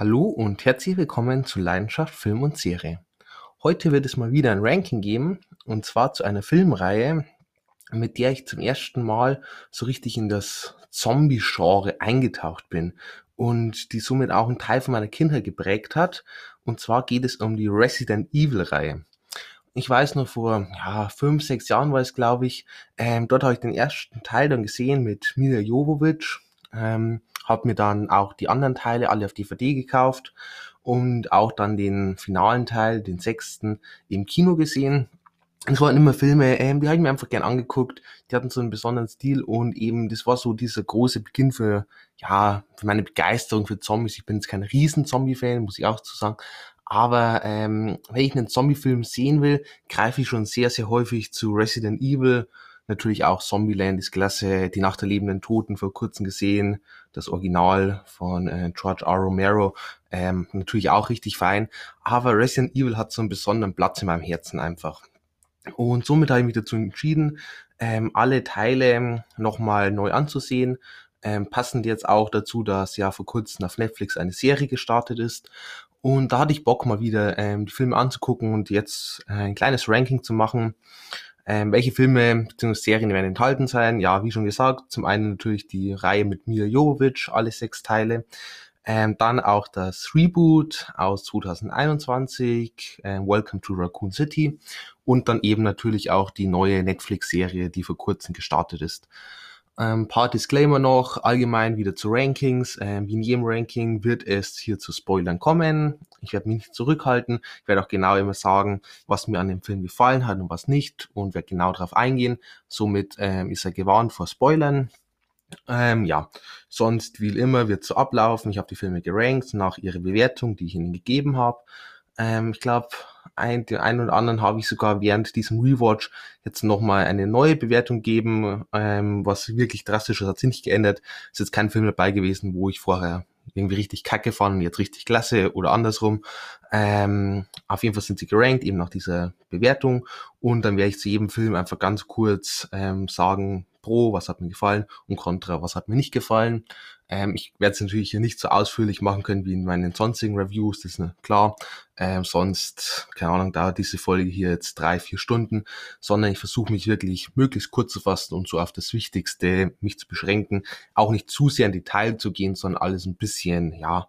Hallo und herzlich willkommen zu Leidenschaft Film und Serie. Heute wird es mal wieder ein Ranking geben und zwar zu einer Filmreihe, mit der ich zum ersten Mal so richtig in das Zombie-Genre eingetaucht bin und die somit auch einen Teil von meiner Kindheit geprägt hat. Und zwar geht es um die Resident Evil-Reihe. Ich weiß noch, vor ja, fünf, sechs Jahren war es, glaube ich, ähm, dort habe ich den ersten Teil dann gesehen mit Mila Jovovich. Ähm, habe mir dann auch die anderen Teile alle auf DVD gekauft und auch dann den finalen Teil, den sechsten, im Kino gesehen. Es waren immer Filme, ähm, die habe ich mir einfach gern angeguckt. Die hatten so einen besonderen Stil und eben, das war so dieser große Beginn für, ja, für meine Begeisterung für Zombies. Ich bin jetzt kein riesen Zombie-Fan, muss ich auch zu sagen. Aber ähm, wenn ich einen Zombie-Film sehen will, greife ich schon sehr, sehr häufig zu Resident Evil Natürlich auch Zombieland ist klasse, Die Nacht der lebenden Toten vor kurzem gesehen, das Original von äh, George R. Romero, ähm, natürlich auch richtig fein. Aber Resident Evil hat so einen besonderen Platz in meinem Herzen einfach. Und somit habe ich mich dazu entschieden, ähm, alle Teile nochmal neu anzusehen. Ähm, passend jetzt auch dazu, dass ja vor kurzem auf Netflix eine Serie gestartet ist. Und da hatte ich Bock mal wieder ähm, die Filme anzugucken und jetzt äh, ein kleines Ranking zu machen. Ähm, welche Filme bzw. Serien werden enthalten sein? Ja, wie schon gesagt, zum einen natürlich die Reihe mit Mila Jovovich, alle sechs Teile. Ähm, dann auch das Reboot aus 2021, äh, Welcome to Raccoon City. Und dann eben natürlich auch die neue Netflix-Serie, die vor kurzem gestartet ist. Ein ähm, paar Disclaimer noch, allgemein wieder zu Rankings. Ähm, wie in jedem Ranking wird es hier zu Spoilern kommen. Ich werde mich nicht zurückhalten. Ich werde auch genau immer sagen, was mir an dem Film gefallen hat und was nicht und werde genau darauf eingehen. Somit ähm, ist er gewarnt vor Spoilern. Ähm, ja, sonst wie immer wird so ablaufen. Ich habe die Filme gerankt nach ihrer Bewertung, die ich ihnen gegeben habe. Ähm, ich glaube, ein, den einen oder anderen habe ich sogar während diesem Rewatch jetzt nochmal eine neue Bewertung geben, ähm, was wirklich drastisch ist, hat sich nicht geändert. Ist jetzt kein Film dabei gewesen, wo ich vorher irgendwie richtig kacke fand und jetzt richtig klasse oder andersrum. Ähm, auf jeden Fall sind sie gerankt, eben nach dieser Bewertung. Und dann werde ich zu jedem Film einfach ganz kurz ähm, sagen, pro, was hat mir gefallen und contra, was hat mir nicht gefallen. Ähm, ich werde es natürlich hier nicht so ausführlich machen können wie in meinen sonstigen Reviews, das ist ne, klar. Ähm, sonst, keine Ahnung, dauert diese Folge hier jetzt drei, vier Stunden, sondern ich versuche mich wirklich möglichst kurz zu fassen und so auf das Wichtigste mich zu beschränken. Auch nicht zu sehr in Detail zu gehen, sondern alles ein bisschen, ja,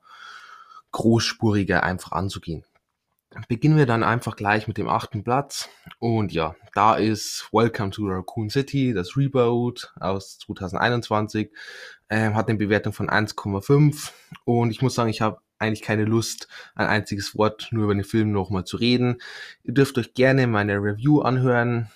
großspuriger einfach anzugehen. Beginnen wir dann einfach gleich mit dem achten Platz. Und ja, da ist Welcome to Raccoon City, das Reboot aus 2021. Ähm, hat eine Bewertung von 1,5. Und ich muss sagen, ich habe eigentlich keine Lust, ein einziges Wort nur über den Film nochmal zu reden. Ihr dürft euch gerne meine Review anhören.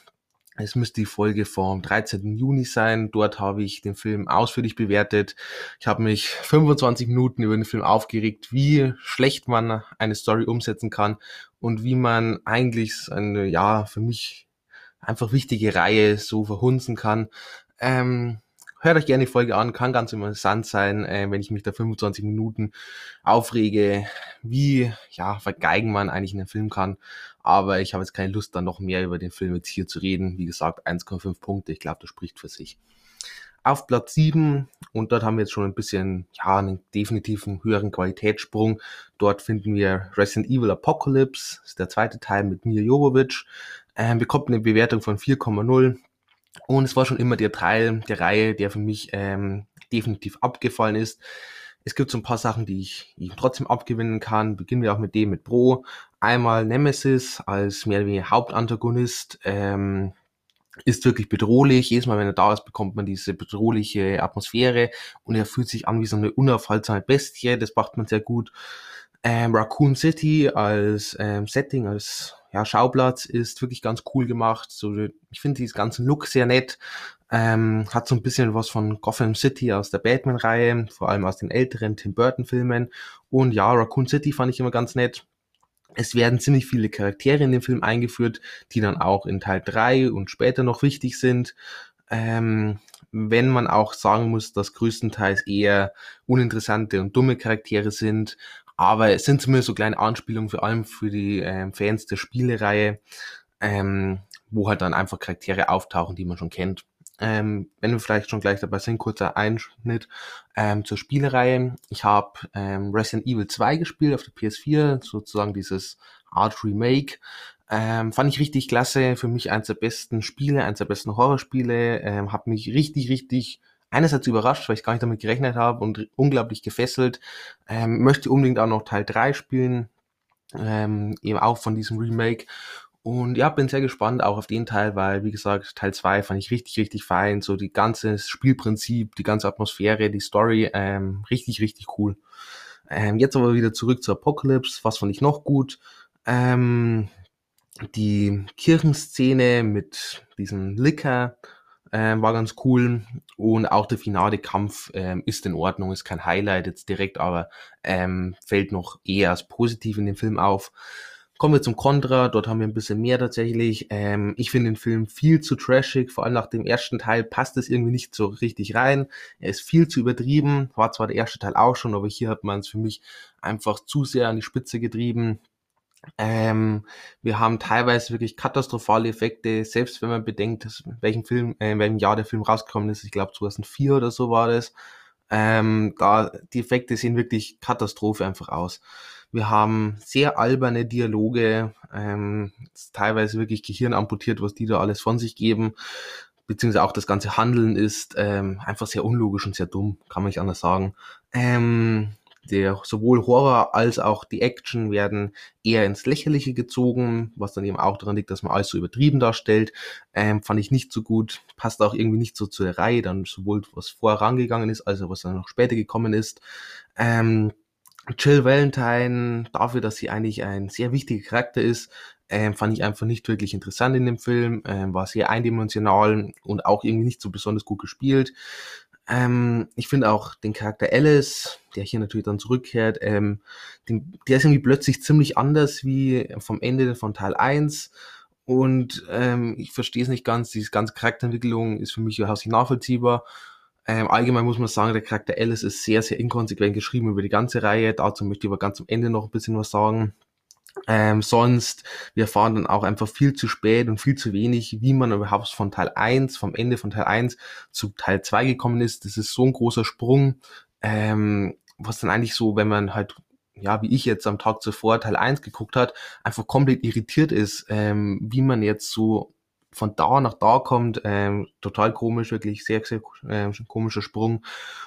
Es müsste die Folge vom 13. Juni sein. Dort habe ich den Film ausführlich bewertet. Ich habe mich 25 Minuten über den Film aufgeregt, wie schlecht man eine Story umsetzen kann und wie man eigentlich eine, ja, für mich einfach wichtige Reihe so verhunzen kann. Ähm, hört euch gerne die Folge an, kann ganz interessant sein, äh, wenn ich mich da 25 Minuten aufrege, wie ja, vergeigen man eigentlich einen Film kann. Aber ich habe jetzt keine Lust, dann noch mehr über den Film jetzt hier zu reden. Wie gesagt, 1,5 Punkte, ich glaube, das spricht für sich. Auf Platz 7, und dort haben wir jetzt schon ein bisschen, ja, einen definitiven höheren Qualitätssprung. Dort finden wir Resident Evil Apocalypse, ist der zweite Teil mit Mia Jovovich. Ähm, bekommt eine Bewertung von 4,0 und es war schon immer der Teil der Reihe, der für mich ähm, definitiv abgefallen ist. Es gibt so ein paar Sachen, die ich ihm trotzdem abgewinnen kann. Beginnen wir auch mit dem mit Pro. Einmal Nemesis als mehr oder weniger Hauptantagonist. Ähm, ist wirklich bedrohlich. Jedes Mal, wenn er da ist, bekommt man diese bedrohliche Atmosphäre und er fühlt sich an wie so eine unaufhaltsame Bestie. Das macht man sehr gut. Ähm, Raccoon City als ähm, Setting, als ja, Schauplatz ist wirklich ganz cool gemacht. So, ich finde dieses ganzen Look sehr nett. Ähm, hat so ein bisschen was von Gotham City aus der Batman-Reihe, vor allem aus den älteren Tim Burton-Filmen. Und ja, Raccoon City fand ich immer ganz nett. Es werden ziemlich viele Charaktere in den Film eingeführt, die dann auch in Teil 3 und später noch wichtig sind. Ähm, wenn man auch sagen muss, dass größtenteils eher uninteressante und dumme Charaktere sind, aber es sind zumindest so kleine Anspielungen, vor allem für die ähm, Fans der Spielereihe, ähm, wo halt dann einfach Charaktere auftauchen, die man schon kennt. Ähm, wenn wir vielleicht schon gleich dabei sind, kurzer Einschnitt ähm, zur Spielereihe. Ich habe ähm, Resident Evil 2 gespielt auf der PS4, sozusagen dieses Art Remake. Ähm, fand ich richtig klasse, für mich eins der besten Spiele, eins der besten Horrorspiele, ähm, hat mich richtig, richtig einerseits überrascht, weil ich gar nicht damit gerechnet habe und unglaublich gefesselt. Ähm, möchte unbedingt auch noch Teil 3 spielen, ähm, eben auch von diesem Remake. Und ja, bin sehr gespannt auch auf den Teil, weil, wie gesagt, Teil 2 fand ich richtig, richtig fein. So die ganze Spielprinzip, die ganze Atmosphäre, die Story, ähm, richtig, richtig cool. Ähm, jetzt aber wieder zurück zu Apocalypse. Was fand ich noch gut? Ähm, die Kirchenszene mit diesem Licker ähm, war ganz cool und auch der finale Kampf ähm, ist in Ordnung, ist kein Highlight jetzt direkt, aber ähm, fällt noch eher als positiv in dem Film auf. Kommen wir zum Contra, dort haben wir ein bisschen mehr tatsächlich. Ähm, ich finde den Film viel zu trashig, vor allem nach dem ersten Teil passt es irgendwie nicht so richtig rein. Er ist viel zu übertrieben, war zwar der erste Teil auch schon, aber hier hat man es für mich einfach zu sehr an die Spitze getrieben. Ähm, wir haben teilweise wirklich katastrophale Effekte, selbst wenn man bedenkt, dass, welchen Film, äh, in welchem Jahr der Film rausgekommen ist. Ich glaube 2004 oder so war das. Ähm, da die Effekte sehen wirklich Katastrophe einfach aus. Wir haben sehr alberne Dialoge, ähm, teilweise wirklich Gehirn amputiert, was die da alles von sich geben, beziehungsweise auch das ganze Handeln ist ähm, einfach sehr unlogisch und sehr dumm, kann man nicht anders sagen. Ähm, der sowohl Horror als auch die Action werden eher ins Lächerliche gezogen, was dann eben auch daran liegt, dass man alles so übertrieben darstellt. Ähm, fand ich nicht so gut, passt auch irgendwie nicht so zur Reihe, dann sowohl was vorangegangen ist, als auch was dann noch später gekommen ist. Ähm, Jill Valentine, dafür, dass sie eigentlich ein sehr wichtiger Charakter ist, ähm, fand ich einfach nicht wirklich interessant in dem Film, ähm, war sehr eindimensional und auch irgendwie nicht so besonders gut gespielt. Ähm, ich finde auch den Charakter Alice, der hier natürlich dann zurückkehrt, ähm, den, der ist irgendwie plötzlich ziemlich anders wie vom Ende von Teil 1. Und ähm, ich verstehe es nicht ganz, diese ganze Charakterentwicklung ist für mich überhaupt nicht nachvollziehbar. Ähm, allgemein muss man sagen, der Charakter Alice ist sehr, sehr inkonsequent geschrieben über die ganze Reihe. Dazu möchte ich aber ganz am Ende noch ein bisschen was sagen. Ähm, sonst, wir erfahren dann auch einfach viel zu spät und viel zu wenig, wie man überhaupt von Teil 1, vom Ende von Teil 1 zu Teil 2 gekommen ist. Das ist so ein großer Sprung, ähm, was dann eigentlich so, wenn man halt, ja, wie ich jetzt am Tag zuvor Teil 1 geguckt hat, einfach komplett irritiert ist, ähm, wie man jetzt so von da nach da kommt, ähm, total komisch, wirklich sehr, sehr äh, komischer Sprung.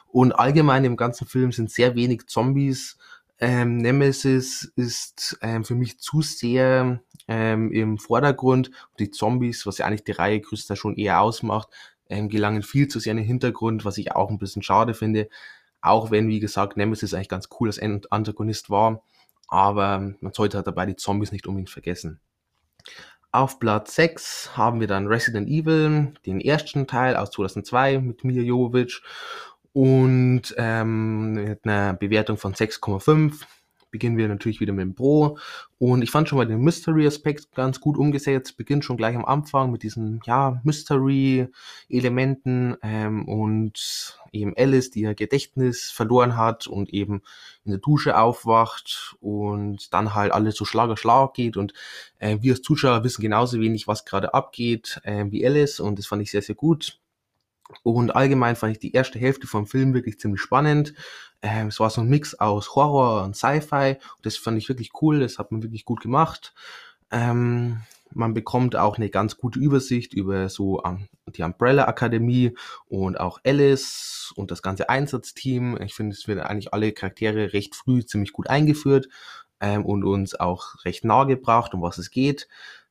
Und allgemein im ganzen Film sind sehr wenig Zombies, ähm, Nemesis ist ähm, für mich zu sehr ähm, im Vordergrund. Die Zombies, was ja eigentlich die Reihe größter schon eher ausmacht, ähm, gelangen viel zu sehr in den Hintergrund, was ich auch ein bisschen schade finde. Auch wenn, wie gesagt, Nemesis eigentlich ganz cool als Antagonist war. Aber man sollte halt dabei die Zombies nicht unbedingt vergessen. Auf Platz 6 haben wir dann Resident Evil, den ersten Teil aus 2002 mit Mila Jovovich und ähm, mit einer Bewertung von 6,5 beginnen wir natürlich wieder mit dem Pro. Und ich fand schon mal den Mystery-Aspekt ganz gut umgesetzt. Beginnt schon gleich am Anfang mit diesen ja, Mystery-Elementen ähm, und eben Alice, die ihr Gedächtnis verloren hat und eben in der Dusche aufwacht und dann halt alles so Schlag auf Schlag geht. Und äh, wir als Zuschauer wissen genauso wenig, was gerade abgeht, äh, wie Alice. Und das fand ich sehr, sehr gut. Und allgemein fand ich die erste Hälfte vom Film wirklich ziemlich spannend. Ähm, es war so ein Mix aus Horror und Sci-Fi. Das fand ich wirklich cool. Das hat man wirklich gut gemacht. Ähm, man bekommt auch eine ganz gute Übersicht über so um, die Umbrella Akademie und auch Alice und das ganze Einsatzteam. Ich finde, es werden eigentlich alle Charaktere recht früh ziemlich gut eingeführt ähm, und uns auch recht nahe gebracht, um was es geht.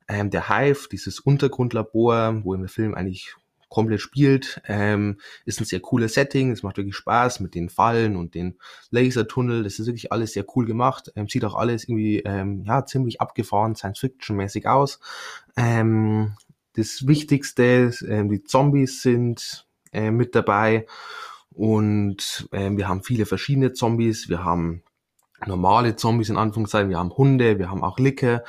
Ähm, der Hive, dieses Untergrundlabor, wo im Film eigentlich komplett spielt. Ähm, ist ein sehr cooles Setting, es macht wirklich Spaß mit den Fallen und den Lasertunnel. Das ist wirklich alles sehr cool gemacht. Ähm, sieht auch alles irgendwie ähm, ja ziemlich abgefahren, Science-Fiction-mäßig aus. Ähm, das Wichtigste, ähm, die Zombies sind äh, mit dabei und äh, wir haben viele verschiedene Zombies. Wir haben normale Zombies in Anführungszeichen, wir haben Hunde, wir haben auch Licke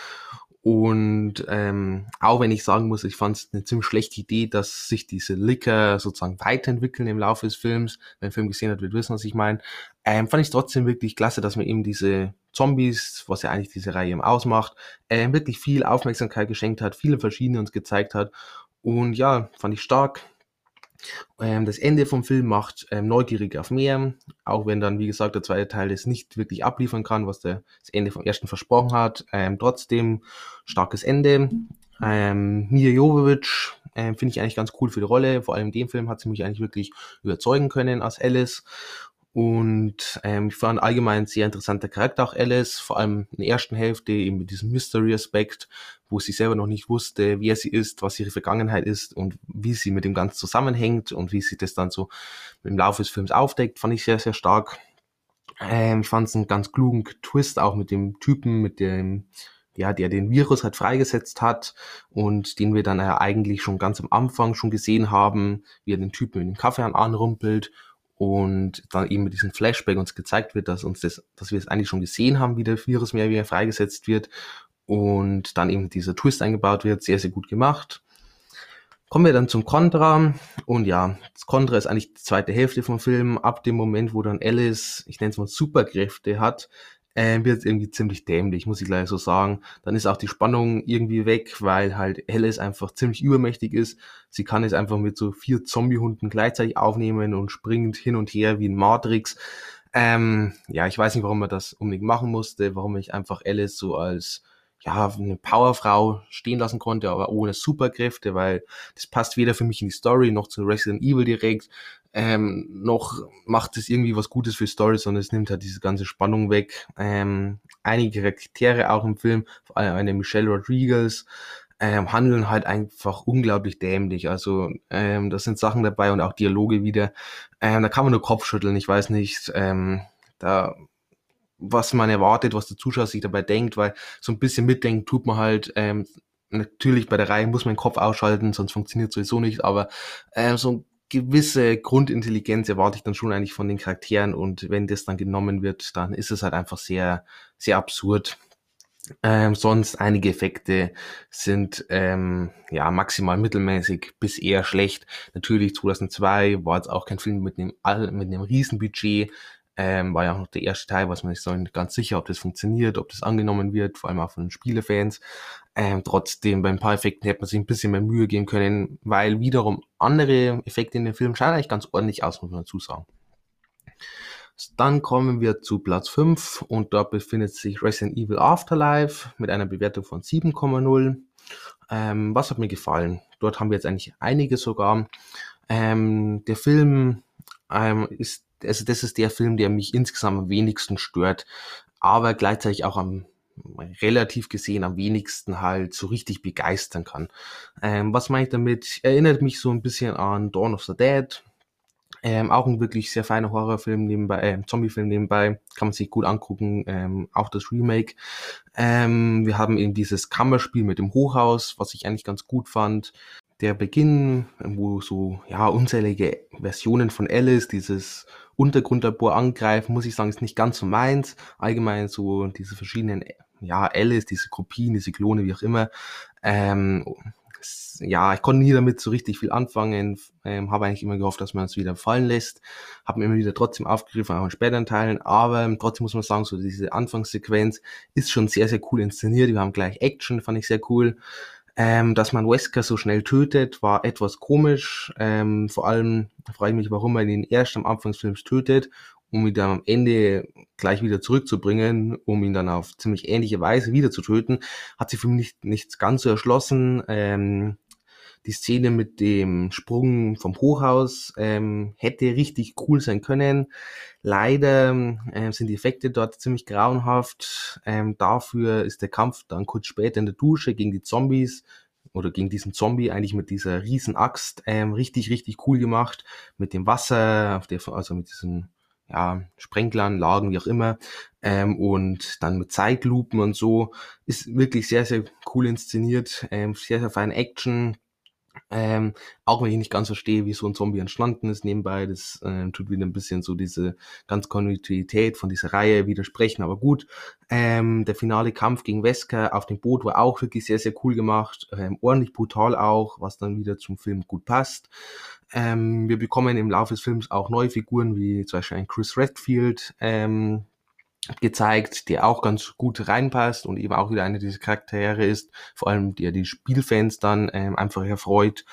und ähm, auch wenn ich sagen muss, ich fand es eine ziemlich schlechte Idee, dass sich diese Licker sozusagen weiterentwickeln im Laufe des Films. Wer den Film gesehen hat, wird wissen, was ich meine. Ähm, fand ich trotzdem wirklich klasse, dass man eben diese Zombies, was ja eigentlich diese Reihe eben ausmacht, ähm, wirklich viel Aufmerksamkeit geschenkt hat, viele verschiedene uns gezeigt hat. Und ja, fand ich stark. Ähm, das Ende vom Film macht ähm, neugierig auf mehr, auch wenn dann, wie gesagt, der zweite Teil es nicht wirklich abliefern kann, was der, das Ende vom ersten versprochen hat. Ähm, trotzdem starkes Ende. Ähm, Mia Jovovich ähm, finde ich eigentlich ganz cool für die Rolle. Vor allem in dem Film hat sie mich eigentlich wirklich überzeugen können als Alice. Und ähm, ich fand allgemein ein sehr interessanter Charakter auch Alice, vor allem in der ersten Hälfte eben mit diesem Mystery-Aspekt, wo sie selber noch nicht wusste, wer sie ist, was ihre Vergangenheit ist und wie sie mit dem Ganzen zusammenhängt und wie sie das dann so im Laufe des Films aufdeckt, fand ich sehr, sehr stark. Ähm, ich fand es einen ganz klugen Twist auch mit dem Typen, mit dem ja, der den Virus halt freigesetzt hat und den wir dann ja eigentlich schon ganz am Anfang schon gesehen haben, wie er den Typen in den Kaffee anrumpelt und dann eben mit diesem Flashback uns gezeigt wird, dass uns das, dass wir es eigentlich schon gesehen haben, wie der Virus mehr wieder freigesetzt wird und dann eben dieser Twist eingebaut wird, sehr, sehr gut gemacht. Kommen wir dann zum Contra und ja, das Contra ist eigentlich die zweite Hälfte vom Film, ab dem Moment, wo dann Alice, ich nenne es mal Superkräfte hat, äh, wird irgendwie ziemlich dämlich, muss ich gleich so sagen. Dann ist auch die Spannung irgendwie weg, weil halt Alice einfach ziemlich übermächtig ist. Sie kann es einfach mit so vier Zombiehunden gleichzeitig aufnehmen und springt hin und her wie ein Matrix. Ähm, ja, ich weiß nicht, warum man das unbedingt machen musste, warum ich einfach Alice so als ja, eine Powerfrau stehen lassen konnte, aber ohne Superkräfte, weil das passt weder für mich in die Story noch zu Resident Evil direkt ähm, noch macht es irgendwie was Gutes für Story, sondern es nimmt halt diese ganze Spannung weg. Ähm, einige Charaktere auch im Film, vor allem eine Michelle Rodriguez, ähm, handeln halt einfach unglaublich dämlich. Also ähm, das sind Sachen dabei und auch Dialoge wieder. Ähm, da kann man nur Kopfschütteln. Ich weiß nicht, ähm, da was man erwartet, was der Zuschauer sich dabei denkt, weil so ein bisschen mitdenken tut man halt. Ähm, natürlich bei der Reihe muss man den Kopf ausschalten, sonst funktioniert sowieso nicht. Aber äh, so gewisse Grundintelligenz erwarte ich dann schon eigentlich von den Charakteren und wenn das dann genommen wird, dann ist es halt einfach sehr, sehr absurd. Ähm, sonst einige Effekte sind ähm, ja maximal mittelmäßig bis eher schlecht. Natürlich 2002 war jetzt auch kein Film mit einem mit einem Riesenbudget. Ähm, war ja auch noch der erste Teil, was man nicht so ganz sicher, ob das funktioniert, ob das angenommen wird, vor allem auch von Spielefans. Ähm, trotzdem, bei ein paar Effekten hätte man sich ein bisschen mehr Mühe geben können, weil wiederum andere Effekte in dem Film schauen eigentlich ganz ordentlich aus, muss man dazu sagen. Dann kommen wir zu Platz 5 und dort befindet sich Resident Evil Afterlife mit einer Bewertung von 7,0. Ähm, was hat mir gefallen? Dort haben wir jetzt eigentlich einige sogar. Ähm, der Film ähm, ist also das ist der Film, der mich insgesamt am wenigsten stört, aber gleichzeitig auch am relativ gesehen am wenigsten halt so richtig begeistern kann. Ähm, was meine ich damit? Erinnert mich so ein bisschen an Dawn of the Dead. Ähm, auch ein wirklich sehr feiner Horrorfilm nebenbei, äh, Zombiefilm nebenbei, kann man sich gut angucken, ähm, auch das Remake. Ähm, wir haben eben dieses Kammerspiel mit dem Hochhaus, was ich eigentlich ganz gut fand der Beginn, wo so ja unzählige Versionen von Alice, dieses Untergrundlabor angreifen, muss ich sagen, ist nicht ganz so meins. Allgemein so diese verschiedenen, ja, Alice, diese Kopien, diese Klone, wie auch immer. Ähm, ja, ich konnte nie damit so richtig viel anfangen, ähm, habe eigentlich immer gehofft, dass man es wieder fallen lässt, habe mir immer wieder trotzdem aufgegriffen, auch in späteren Teilen, aber trotzdem muss man sagen, so diese Anfangssequenz ist schon sehr, sehr cool inszeniert, wir haben gleich Action, fand ich sehr cool, ähm, dass man Wesker so schnell tötet, war etwas komisch. Ähm, vor allem frage ich mich, warum man ihn erst am Anfang des Films tötet, um ihn dann am Ende gleich wieder zurückzubringen, um ihn dann auf ziemlich ähnliche Weise wieder zu töten. Hat sich für mich nicht, nicht ganz so erschlossen. Ähm, die Szene mit dem Sprung vom Hochhaus ähm, hätte richtig cool sein können. Leider ähm, sind die Effekte dort ziemlich grauenhaft. Ähm, dafür ist der Kampf dann kurz später in der Dusche gegen die Zombies oder gegen diesen Zombie eigentlich mit dieser riesen Axt ähm, richtig, richtig cool gemacht. Mit dem Wasser, auf der, also mit diesen ja, Sprenglern, Lagen, wie auch immer. Ähm, und dann mit Zeitlupen und so. Ist wirklich sehr, sehr cool inszeniert. Ähm, sehr, sehr feine Action ähm, auch wenn ich nicht ganz verstehe, wie so ein Zombie entstanden ist nebenbei, das äh, tut wieder ein bisschen so diese ganz Kontinuität von dieser Reihe widersprechen, aber gut. Ähm, der finale Kampf gegen Wesker auf dem Boot war auch wirklich sehr, sehr cool gemacht, ähm, ordentlich brutal auch, was dann wieder zum Film gut passt. Ähm, wir bekommen im Laufe des Films auch neue Figuren, wie zum Beispiel ein Chris Redfield, ähm, gezeigt, der auch ganz gut reinpasst und eben auch wieder einer dieser Charaktere ist, vor allem der die Spielfans dann ähm, einfach erfreut.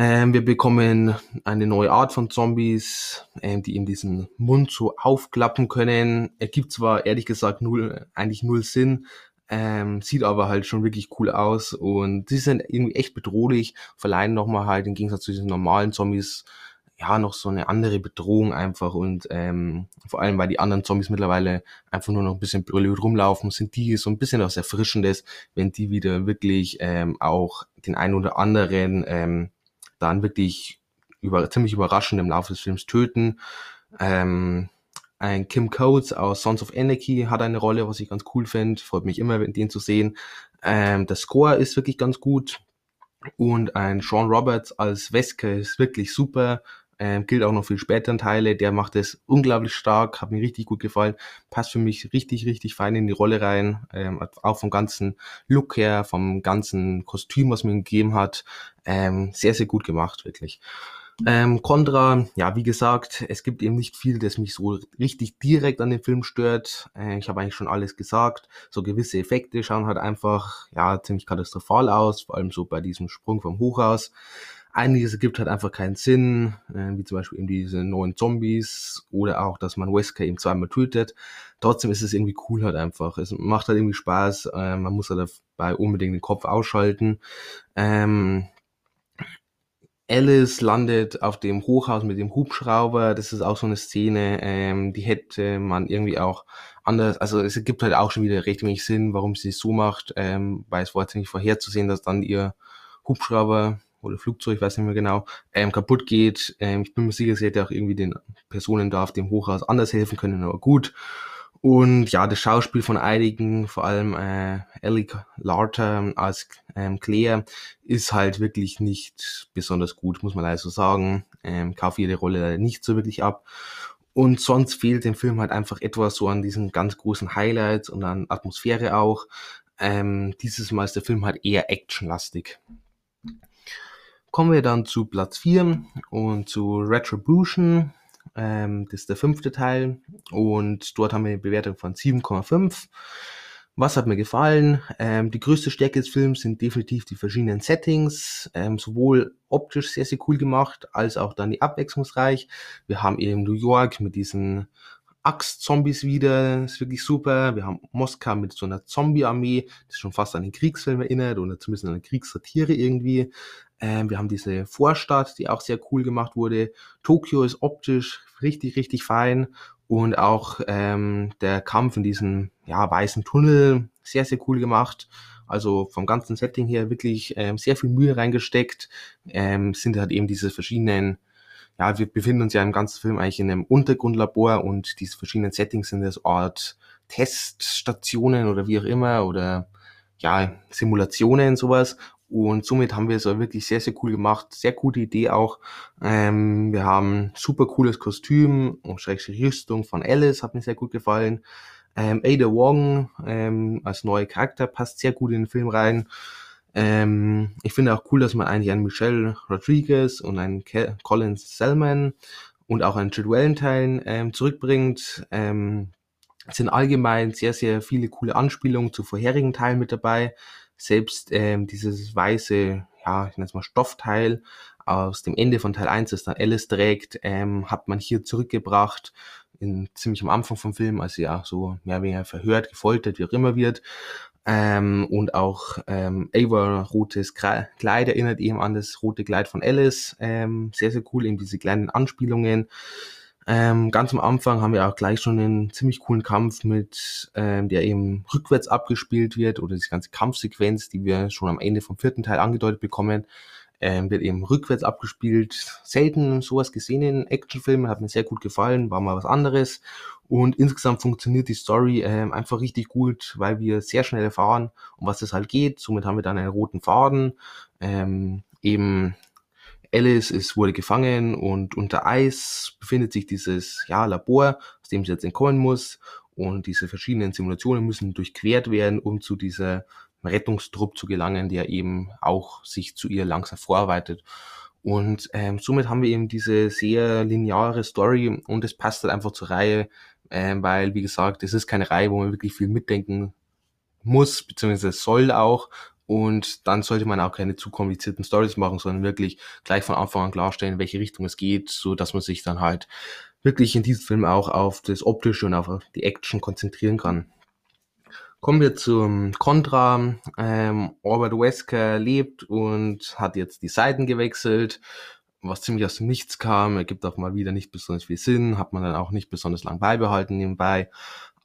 Ähm, wir bekommen eine neue Art von Zombies, ähm, die eben diesen Mund so aufklappen können. Ergibt zwar ehrlich gesagt null, eigentlich null Sinn, ähm, sieht aber halt schon wirklich cool aus und sie sind irgendwie echt bedrohlich, verleihen nochmal halt im Gegensatz zu diesen normalen Zombies ja noch so eine andere Bedrohung einfach und ähm, vor allem, weil die anderen Zombies mittlerweile einfach nur noch ein bisschen brüllig rumlaufen, sind die so ein bisschen was Erfrischendes, wenn die wieder wirklich ähm, auch den einen oder anderen ähm, dann wirklich über, ziemlich überraschend im Laufe des Films töten. Ähm, ein Kim Coates aus Sons of Anarchy hat eine Rolle, was ich ganz cool finde. Freut mich immer, den zu sehen. Ähm, der Score ist wirklich ganz gut. Und ein Sean Roberts als Wesker ist wirklich super. Ähm, gilt auch noch für späteren Teile. Der macht es unglaublich stark, hat mir richtig gut gefallen. Passt für mich richtig, richtig fein in die Rolle rein. Ähm, auch vom ganzen Look her, vom ganzen Kostüm, was mir gegeben hat. Ähm, sehr, sehr gut gemacht, wirklich. Ähm, Contra, ja, wie gesagt, es gibt eben nicht viel, das mich so richtig direkt an den Film stört. Äh, ich habe eigentlich schon alles gesagt. So gewisse Effekte schauen halt einfach, ja, ziemlich katastrophal aus, vor allem so bei diesem Sprung vom Hochhaus einiges ergibt halt einfach keinen Sinn, äh, wie zum Beispiel eben diese neuen Zombies oder auch, dass man Wesker eben zweimal tötet. Trotzdem ist es irgendwie cool halt einfach. Es macht halt irgendwie Spaß. Äh, man muss halt dabei unbedingt den Kopf ausschalten. Ähm, Alice landet auf dem Hochhaus mit dem Hubschrauber. Das ist auch so eine Szene, ähm, die hätte man irgendwie auch anders, also es gibt halt auch schon wieder recht wenig Sinn, warum sie es so macht, ähm, weil es war jetzt nicht vorherzusehen, dass dann ihr Hubschrauber oder Flugzeug, weiß nicht mehr genau, ähm, kaputt geht. Ähm, ich bin mir sicher, sie hätte auch irgendwie den Personen da auf dem Hochhaus anders helfen können, aber gut. Und ja, das Schauspiel von einigen, vor allem äh, Ellie Larter als ähm, Claire, ist halt wirklich nicht besonders gut, muss man leider so sagen. Ähm, kaufe ihre Rolle leider nicht so wirklich ab. Und sonst fehlt dem Film halt einfach etwas so an diesen ganz großen Highlights und an Atmosphäre auch. Ähm, dieses Mal ist der Film halt eher actionlastig. Kommen wir dann zu Platz 4 und zu Retribution. Ähm, das ist der fünfte Teil und dort haben wir eine Bewertung von 7,5. Was hat mir gefallen? Ähm, die größte Stärke des Films sind definitiv die verschiedenen Settings, ähm, sowohl optisch sehr, sehr cool gemacht, als auch dann die abwechslungsreich. Wir haben eben New York mit diesen Axt-Zombies wieder, ist wirklich super. Wir haben Moskau mit so einer Zombie-Armee, das schon fast an den Kriegsfilm erinnert oder zumindest an eine Kriegssatire irgendwie. Ähm, wir haben diese Vorstadt, die auch sehr cool gemacht wurde. Tokio ist optisch richtig, richtig fein. Und auch ähm, der Kampf in diesem ja, weißen Tunnel, sehr, sehr cool gemacht. Also vom ganzen Setting her wirklich ähm, sehr viel Mühe reingesteckt. Ähm, sind halt eben diese verschiedenen, ja, wir befinden uns ja im ganzen Film eigentlich in einem Untergrundlabor und diese verschiedenen Settings sind das Art Teststationen oder wie auch immer oder ja, Simulationen, sowas. Und somit haben wir es auch wirklich sehr, sehr cool gemacht. Sehr gute Idee auch. Ähm, wir haben super cooles Kostüm und schrägstrich Rüstung von Alice, hat mir sehr gut gefallen. Ähm, Ada Wong ähm, als neue Charakter passt sehr gut in den Film rein. Ähm, ich finde auch cool, dass man eigentlich einen Michelle Rodriguez und einen Ke Colin Selman und auch einen Jude Valentine ähm, zurückbringt. Ähm, es sind allgemein sehr, sehr viele coole Anspielungen zu vorherigen Teilen mit dabei selbst ähm, dieses weiße, ja, ich nenne es mal Stoffteil aus dem Ende von Teil 1, das dann Alice trägt, ähm, hat man hier zurückgebracht, in, ziemlich am Anfang vom Film, als sie ja so mehr oder weniger verhört, gefoltert, wie auch immer wird. Ähm, und auch ähm, Ava rotes Kleid erinnert eben an das rote Kleid von Alice. Ähm, sehr, sehr cool, eben diese kleinen Anspielungen. Ähm, ganz am Anfang haben wir auch gleich schon einen ziemlich coolen Kampf mit, ähm, der eben rückwärts abgespielt wird oder die ganze Kampfsequenz, die wir schon am Ende vom vierten Teil angedeutet bekommen, ähm, wird eben rückwärts abgespielt. Selten sowas gesehen in Actionfilmen, hat mir sehr gut gefallen, war mal was anderes. Und insgesamt funktioniert die Story ähm, einfach richtig gut, weil wir sehr schnell erfahren, um was es halt geht. Somit haben wir dann einen roten Faden. Ähm, eben Alice ist, wurde gefangen und unter Eis befindet sich dieses ja, Labor, aus dem sie jetzt entkommen muss. Und diese verschiedenen Simulationen müssen durchquert werden, um zu dieser Rettungstrupp zu gelangen, der eben auch sich zu ihr langsam vorarbeitet. Und ähm, somit haben wir eben diese sehr lineare Story und es passt halt einfach zur Reihe, ähm, weil, wie gesagt, es ist keine Reihe, wo man wirklich viel mitdenken muss, beziehungsweise soll auch, Und dann sollte man auch keine zu komplizierten Stories machen, sondern wirklich gleich von Anfang an klarstellen, in welche Richtung es geht, so dass man sich dann halt wirklich in diesem Film auch auf das Optische und auf die Action konzentrieren kann. Kommen wir zum Contra. Ähm, Albert Wesker lebt und hat jetzt die Seiten gewechselt, was ziemlich aus dem Nichts kam. Er gibt auch mal wieder nicht besonders viel Sinn, hat man dann auch nicht besonders lang beibehalten nebenbei.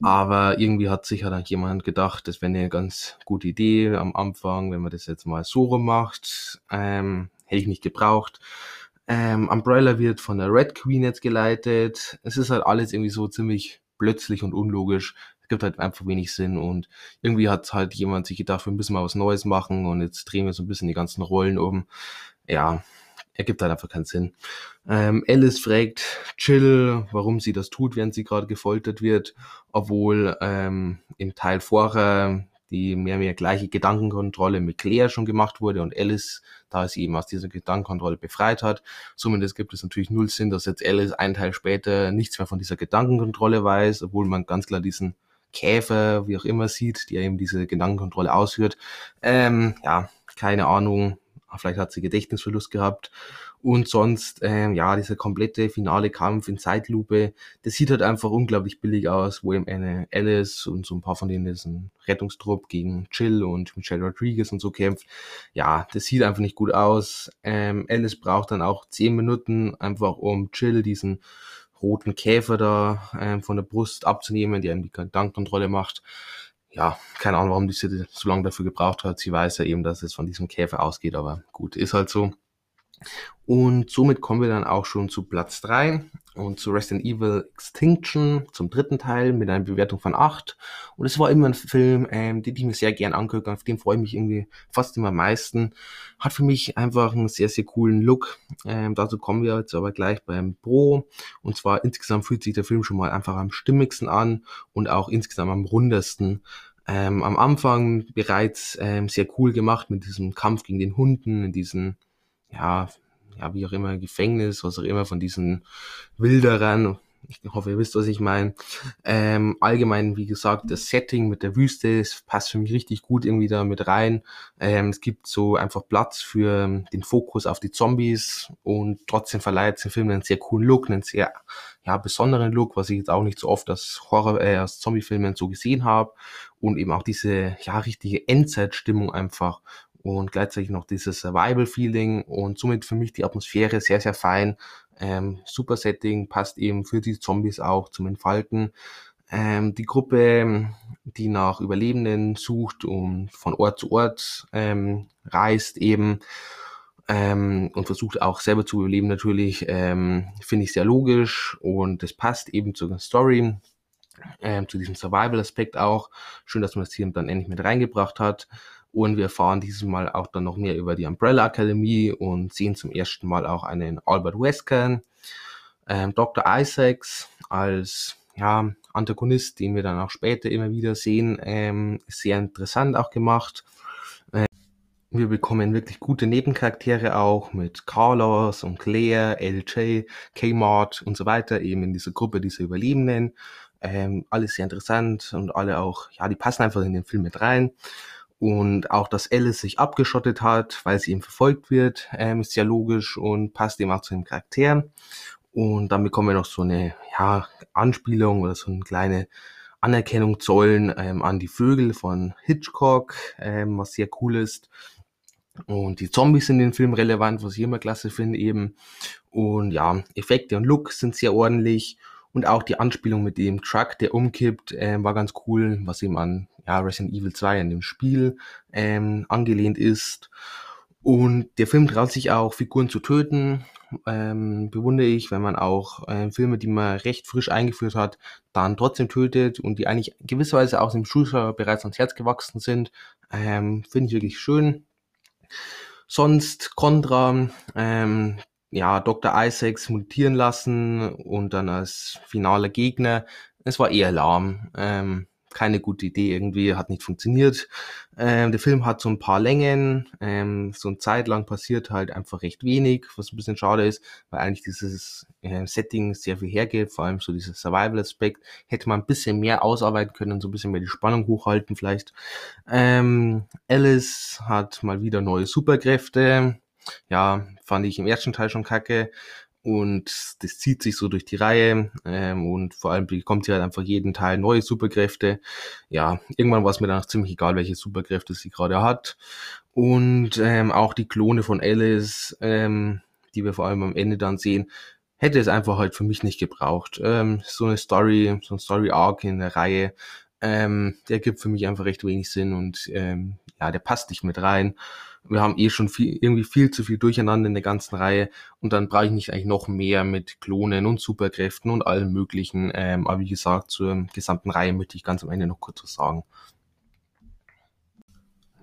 Aber irgendwie hat sich halt jemand gedacht, das wäre eine ganz gute Idee am Anfang, wenn man das jetzt mal so rum macht. Ähm, hätte ich nicht gebraucht. Ähm, Umbrella wird von der Red Queen jetzt geleitet. Es ist halt alles irgendwie so ziemlich plötzlich und unlogisch. Es gibt halt einfach wenig Sinn und irgendwie hat halt jemand sich gedacht, wir müssen mal was Neues machen und jetzt drehen wir so ein bisschen die ganzen Rollen um. Ja, ergibt halt einfach keinen Sinn. Ähm, Alice fragt Jill, warum sie das tut, während sie gerade gefoltert wird, obwohl ähm, im Teil vorher die mehr mehr gleiche Gedankenkontrolle mit Claire schon gemacht wurde und Alice, da sie eben aus dieser Gedankenkontrolle befreit hat. Somit gibt es natürlich null Sinn, dass jetzt Alice einen Teil später nichts mehr von dieser Gedankenkontrolle weiß, obwohl man ganz klar diesen Käfer, wie auch immer, sieht, die eben diese Gedankenkontrolle ausführt. Ähm, ja, keine Ahnung. Vielleicht hat sie Gedächtnisverlust gehabt. Und sonst, ähm, ja, dieser komplette finale Kampf in Zeitlupe, das sieht halt einfach unglaublich billig aus, wo eben eine Alice und so ein paar von denen ist Rettungstrupp gegen Jill und Michelle Rodriguez und so kämpft. Ja, das sieht einfach nicht gut aus. Ähm, Alice braucht dann auch zehn Minuten einfach um Jill diesen roten Käfer da ähm, von der Brust abzunehmen, der ihm die Gedankenkontrolle macht. Ja, keine Ahnung, warum die so lange dafür gebraucht hat. Sie weiß ja eben, dass es von diesem Käfer ausgeht, aber gut, ist halt so. Und somit kommen wir dann auch schon zu Platz 3 und zu Resident Evil Extinction zum dritten Teil mit einer Bewertung von 8. Und es war immer ein Film, ähm, den ich mir sehr gern angucke, auf den freue ich mich irgendwie fast immer am meisten. Hat für mich einfach einen sehr, sehr coolen Look. Ähm, dazu kommen wir jetzt aber gleich beim Pro. Und zwar insgesamt fühlt sich der Film schon mal einfach am stimmigsten an und auch insgesamt am rundesten. Ähm, am Anfang bereits ähm, sehr cool gemacht mit diesem Kampf gegen den Hunden, in diesen ja, ja, wie auch immer, Gefängnis, was auch immer von diesen Wilderern. Ich hoffe, ihr wisst, was ich meine. Ähm, allgemein, wie gesagt, das Setting mit der Wüste, es passt für mich richtig gut irgendwie da mit rein. Ähm, es gibt so einfach Platz für den Fokus auf die Zombies und trotzdem verleiht es dem Film einen sehr coolen Look, einen sehr ja, besonderen Look, was ich jetzt auch nicht so oft aus Horror, äh, aus Zombie-Filmen so gesehen habe. Und eben auch diese, ja, richtige Endzeitstimmung einfach und gleichzeitig noch dieses Survival-Feeling und somit für mich die Atmosphäre sehr, sehr fein. Ähm, super Setting, passt eben für die Zombies auch zum Entfalten. Ähm, die Gruppe, die nach Überlebenden sucht und von Ort zu Ort ähm, reist eben ähm, und versucht auch selber zu überleben natürlich, ähm, finde ich sehr logisch und es passt eben zur Story, ähm, zu diesem Survival-Aspekt auch. Schön, dass man das hier dann endlich mit reingebracht hat. Und wir erfahren dieses Mal auch dann noch mehr über die Umbrella Akademie und sehen zum ersten Mal auch einen Albert Wesker, ähm, Dr. Isaacs als ja, Antagonist, den wir dann auch später immer wieder sehen, ähm, sehr interessant auch gemacht. Ähm, wir bekommen wirklich gute Nebencharaktere auch mit Carlos und Claire, LJ, Kmart und so weiter, eben in dieser Gruppe dieser Überlebenden. Ähm, alles sehr interessant und alle auch, ja, die passen einfach in den Film mit rein. Und auch, dass Alice sich abgeschottet hat, weil sie eben verfolgt wird, ähm, ist ja logisch und passt eben auch zu dem Charakter. Und dann bekommen wir noch so eine ja, Anspielung oder so eine kleine Anerkennung zollen ähm, an die Vögel von Hitchcock, ähm, was sehr cool ist. Und die Zombies sind in den Film relevant, was ich immer klasse finde eben. Und ja, Effekte und Look sind sehr ordentlich. Und auch die Anspielung mit dem Truck, der umkippt, äh, war ganz cool, was eben an ja, Resident Evil 2, an dem Spiel ähm, angelehnt ist. Und der Film traut sich auch, Figuren zu töten. Ähm, bewundere ich, wenn man auch äh, Filme, die man recht frisch eingeführt hat, dann trotzdem tötet und die eigentlich gewisserweise auch dem Zuschauer bereits ans Herz gewachsen sind. Ähm, Finde ich wirklich schön. Sonst Contra, ähm, ja, Dr. Isaacs mutieren lassen und dann als finaler Gegner. Es war eher lahm. Ähm, keine gute Idee irgendwie, hat nicht funktioniert. Ähm, der Film hat so ein paar Längen, ähm, so eine Zeit lang passiert halt einfach recht wenig, was ein bisschen schade ist, weil eigentlich dieses äh, Setting sehr viel hergeht, vor allem so dieser Survival-Aspekt, hätte man ein bisschen mehr ausarbeiten können, so ein bisschen mehr die Spannung hochhalten vielleicht. Ähm, Alice hat mal wieder neue Superkräfte, ja, fand ich im ersten Teil schon kacke. Und das zieht sich so durch die Reihe. Ähm, und vor allem bekommt sie halt einfach jeden Teil neue Superkräfte. Ja, irgendwann war es mir dann auch ziemlich egal, welche Superkräfte sie gerade hat. Und ähm, auch die Klone von Alice, ähm, die wir vor allem am Ende dann sehen, hätte es einfach halt für mich nicht gebraucht. Ähm, so eine Story, so ein Story-Arc in der Reihe, ähm, der gibt für mich einfach recht wenig Sinn und ähm, ja, der passt nicht mit rein wir haben eh schon viel, irgendwie viel zu viel durcheinander in der ganzen Reihe und dann brauche ich nicht eigentlich noch mehr mit Klonen und Superkräften und allem möglichen. Ähm, aber wie gesagt, zur gesamten Reihe möchte ich ganz am Ende noch kurz was sagen.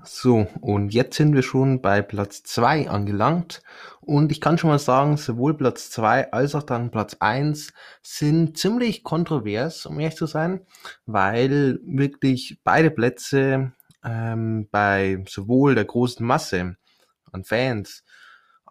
So, und jetzt sind wir schon bei Platz 2 angelangt. Und ich kann schon mal sagen, sowohl Platz 2 als auch dann Platz 1 sind ziemlich kontrovers, um ehrlich zu sein, weil wirklich beide Plätze ähm, bei sowohl der großen Masse an Fans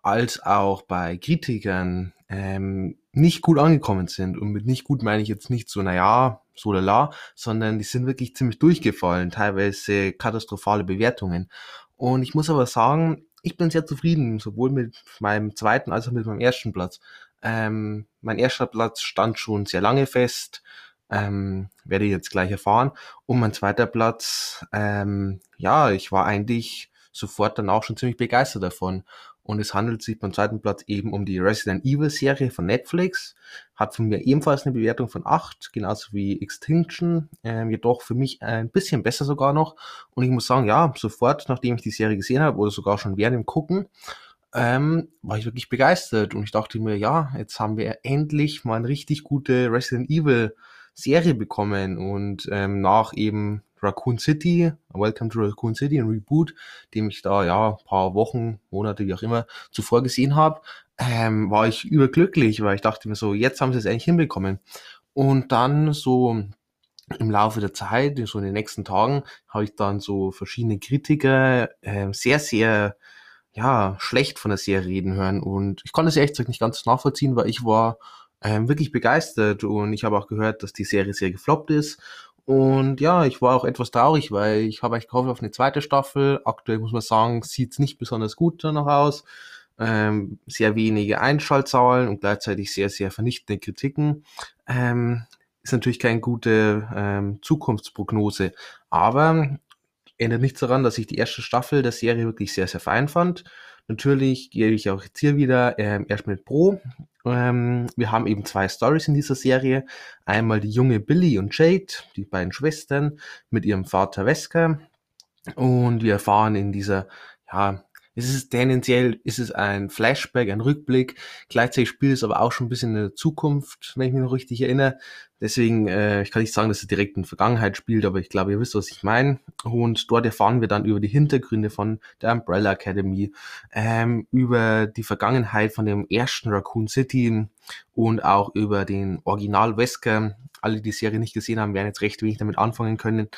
als auch bei Kritikern ähm, nicht gut angekommen sind. Und mit nicht gut meine ich jetzt nicht so, naja, so lala, sondern die sind wirklich ziemlich durchgefallen, teilweise katastrophale Bewertungen. Und ich muss aber sagen, ich bin sehr zufrieden, sowohl mit meinem zweiten als auch mit meinem ersten Platz. Ähm, mein erster Platz stand schon sehr lange fest ähm, werde ich jetzt gleich erfahren. Und mein zweiter Platz, ähm, ja, ich war eigentlich sofort dann auch schon ziemlich begeistert davon. Und es handelt sich beim zweiten Platz eben um die Resident Evil Serie von Netflix. Hat von mir ebenfalls eine Bewertung von 8, genauso wie Extinction. Ähm, jedoch für mich ein bisschen besser sogar noch. Und ich muss sagen, ja, sofort, nachdem ich die Serie gesehen habe, oder sogar schon während dem Gucken, ähm, war ich wirklich begeistert. Und ich dachte mir, ja, jetzt haben wir endlich mal eine richtig gute Resident Evil Serie bekommen und ähm, nach eben Raccoon City, Welcome to Raccoon City, ein Reboot, dem ich da ja paar Wochen, Monate, wie auch immer, zuvor gesehen habe, ähm, war ich überglücklich, weil ich dachte mir so, jetzt haben sie es eigentlich hinbekommen. Und dann so im Laufe der Zeit, so in den nächsten Tagen, habe ich dann so verschiedene Kritiker äh, sehr, sehr ja, schlecht von der Serie reden hören. Und ich konnte es ehrlich gesagt nicht ganz nachvollziehen, weil ich war ähm, wirklich begeistert und ich habe auch gehört, dass die Serie sehr gefloppt ist. Und ja, ich war auch etwas traurig, weil ich habe eigentlich gehofft auf eine zweite Staffel. Aktuell muss man sagen, sieht es nicht besonders gut danach aus. Ähm, sehr wenige Einschaltzahlen und gleichzeitig sehr, sehr vernichtende Kritiken. Ähm, ist natürlich keine gute ähm, Zukunftsprognose. Aber ändert nichts daran, dass ich die erste Staffel der Serie wirklich sehr, sehr fein fand. Natürlich gehe ich auch jetzt hier wieder ähm, erst mit Pro. Ähm, wir haben eben zwei Stories in dieser Serie. Einmal die junge Billy und Jade, die beiden Schwestern, mit ihrem Vater Wesker. Und wir erfahren in dieser ja, es ist tendenziell ist es ein Flashback, ein Rückblick. Gleichzeitig spielt es aber auch schon ein bisschen in der Zukunft, wenn ich mich noch richtig erinnere. Deswegen, äh, ich kann nicht sagen, dass es direkt in Vergangenheit spielt, aber ich glaube, ihr wisst, was ich meine. Und dort erfahren wir dann über die Hintergründe von der Umbrella Academy, ähm, über die Vergangenheit von dem ersten Raccoon City und auch über den Original Wesker. Alle, die die Serie nicht gesehen haben, werden jetzt recht wenig damit anfangen können.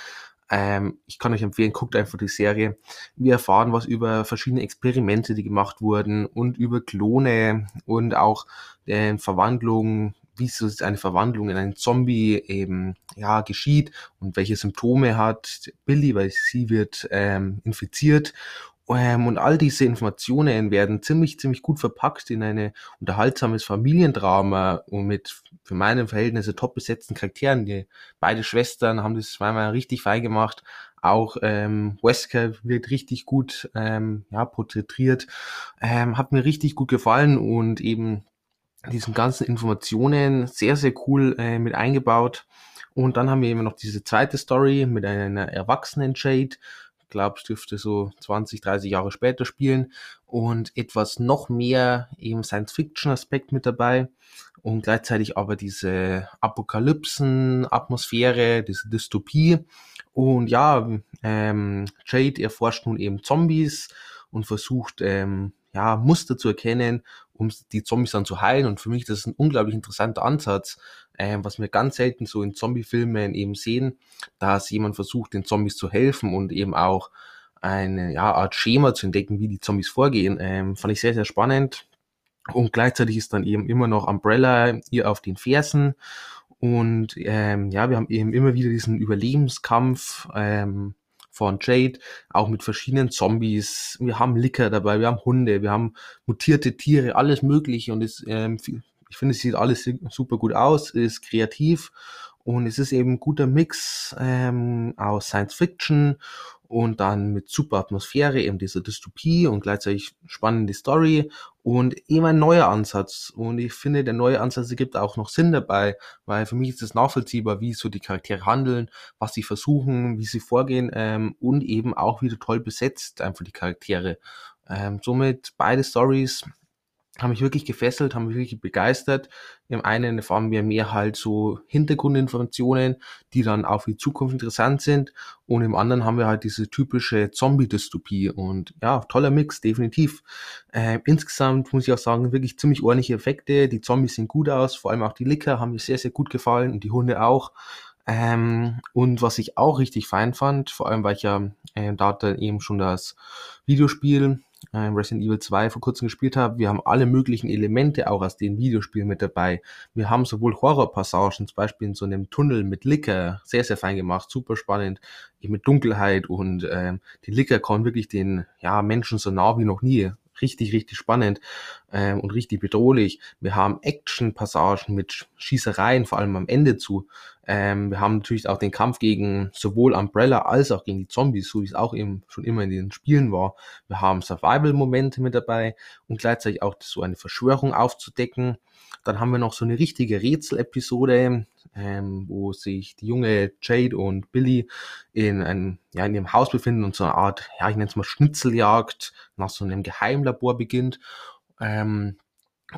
Ähm, ich kann euch empfehlen, guckt einfach die Serie. Wir erfahren was über verschiedene Experimente, die gemacht wurden und über Klone und auch äh, Verwandlungen, wie so eine Verwandlung in einen Zombie eben ja geschieht und welche Symptome hat Billy, weil sie wird ähm, infiziert ähm, und all diese Informationen werden ziemlich, ziemlich gut verpackt in eine unterhaltsames Familiendrama und mit für meine Verhältnisse top besetzten Charakteren. Die beide Schwestern haben das zweimal richtig fein gemacht. Auch ähm, Wesker wird richtig gut ähm, ja, porträtiert. Ähm, hat mir richtig gut gefallen und eben diesen ganzen Informationen sehr, sehr cool äh, mit eingebaut. Und dann haben wir eben noch diese zweite Story mit einer erwachsenen Jade, glaube, es dürfte so 20, 30 Jahre später spielen und etwas noch mehr eben Science-Fiction-Aspekt mit dabei und gleichzeitig aber diese Apokalypsen-Atmosphäre, diese Dystopie. Und ja, ähm, Jade erforscht nun eben Zombies und versucht ähm, ja Muster zu erkennen, um die Zombies dann zu heilen. Und für mich das ist ein unglaublich interessanter Ansatz, ähm, was wir ganz selten so in Zombie-Filmen eben sehen, dass jemand versucht, den Zombies zu helfen und eben auch eine ja, Art Schema zu entdecken, wie die Zombies vorgehen. Ähm, fand ich sehr, sehr spannend. Und gleichzeitig ist dann eben immer noch Umbrella ihr auf den Fersen. Und ähm, ja, wir haben eben immer wieder diesen Überlebenskampf ähm, von Jade, auch mit verschiedenen Zombies. Wir haben Licker dabei, wir haben Hunde, wir haben mutierte Tiere, alles Mögliche. Und es, ähm, ich finde, es sieht alles super gut aus, ist kreativ und es ist eben ein guter Mix ähm, aus Science Fiction und dann mit super Atmosphäre, eben diese Dystopie und gleichzeitig spannende Story und eben ein neuer Ansatz. Und ich finde, der neue Ansatz gibt auch noch Sinn dabei, weil für mich ist es nachvollziehbar, wie so die Charaktere handeln, was sie versuchen, wie sie vorgehen ähm, und eben auch wieder toll besetzt, einfach die Charaktere. Ähm, somit beide Stories haben mich wirklich gefesselt, haben mich wirklich begeistert. Im einen erfahren wir mehr halt so Hintergrundinformationen, die dann auch für die Zukunft interessant sind. Und im anderen haben wir halt diese typische Zombie-Dystopie. Und ja, toller Mix, definitiv. Äh, insgesamt muss ich auch sagen, wirklich ziemlich ordentliche Effekte. Die Zombies sehen gut aus, vor allem auch die Licker haben mir sehr, sehr gut gefallen und die Hunde auch. Ähm, und was ich auch richtig fein fand, vor allem weil ich ja äh, da dann eben schon das Videospiel äh, Resident Evil 2 vor kurzem gespielt habe, wir haben alle möglichen Elemente auch aus dem Videospiel mit dabei. Wir haben sowohl Horrorpassagen, zum Beispiel in so einem Tunnel mit Licker, sehr, sehr fein gemacht, super spannend, mit Dunkelheit und ähm, die Licker kommen wirklich den ja, Menschen so nah wie noch nie. Richtig, richtig spannend ähm, und richtig bedrohlich. Wir haben Action-Passagen mit Schießereien, vor allem am Ende zu. Ähm, wir haben natürlich auch den Kampf gegen sowohl Umbrella als auch gegen die Zombies, so wie es auch eben schon immer in den Spielen war. Wir haben Survival-Momente mit dabei und gleichzeitig auch so eine Verschwörung aufzudecken. Dann haben wir noch so eine richtige Rätsel-Episode, ähm, wo sich die junge Jade und Billy in, ein, ja, in ihrem Haus befinden und so eine Art, ja, ich nenne es mal Schnitzeljagd nach so einem Geheimlabor beginnt. Ähm,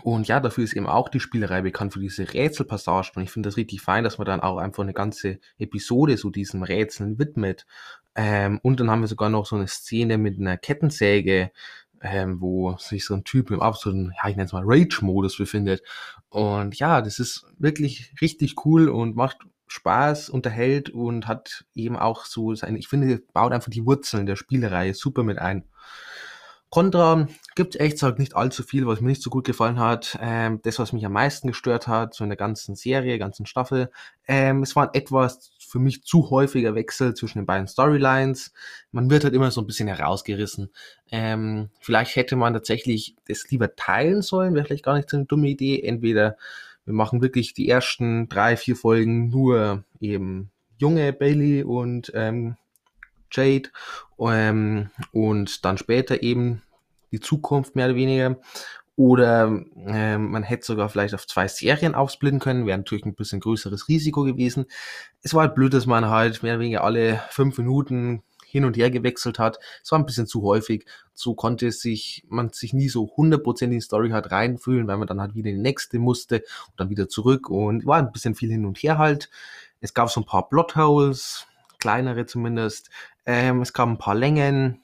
und ja, dafür ist eben auch die Spielerei bekannt für diese Rätselpassagen. Und ich finde das richtig fein, dass man dann auch einfach eine ganze Episode so diesem Rätseln widmet. Ähm, und dann haben wir sogar noch so eine Szene mit einer Kettensäge, ähm, wo sich so ein Typ im absoluten, ja, ich nenne es mal Rage-Modus befindet. Und ja, das ist wirklich richtig cool und macht Spaß, unterhält und hat eben auch so sein, ich finde, baut einfach die Wurzeln der Spielereihe super mit ein. Contra gibt echt gesagt nicht allzu viel, was mir nicht so gut gefallen hat. Ähm, das, was mich am meisten gestört hat, so in der ganzen Serie, ganzen Staffel, ähm, es war ein etwas für mich zu häufiger Wechsel zwischen den beiden Storylines. Man wird halt immer so ein bisschen herausgerissen. Ähm, vielleicht hätte man tatsächlich das lieber teilen sollen, wäre vielleicht gar nicht so eine dumme Idee. Entweder wir machen wirklich die ersten drei, vier Folgen nur eben junge Bailey und ähm, Jade ähm, und dann später eben die Zukunft mehr oder weniger. Oder ähm, man hätte sogar vielleicht auf zwei Serien aufsplitten können, wäre natürlich ein bisschen größeres Risiko gewesen. Es war halt blöd, dass man halt mehr oder weniger alle fünf Minuten hin und her gewechselt hat. Es war ein bisschen zu häufig. So konnte sich man sich nie so hundertprozentig in die Story halt reinfühlen, weil man dann halt wieder in die nächste musste und dann wieder zurück und war ein bisschen viel hin und her halt. Es gab so ein paar Plotholes, kleinere zumindest. Ähm, es gab ein paar Längen,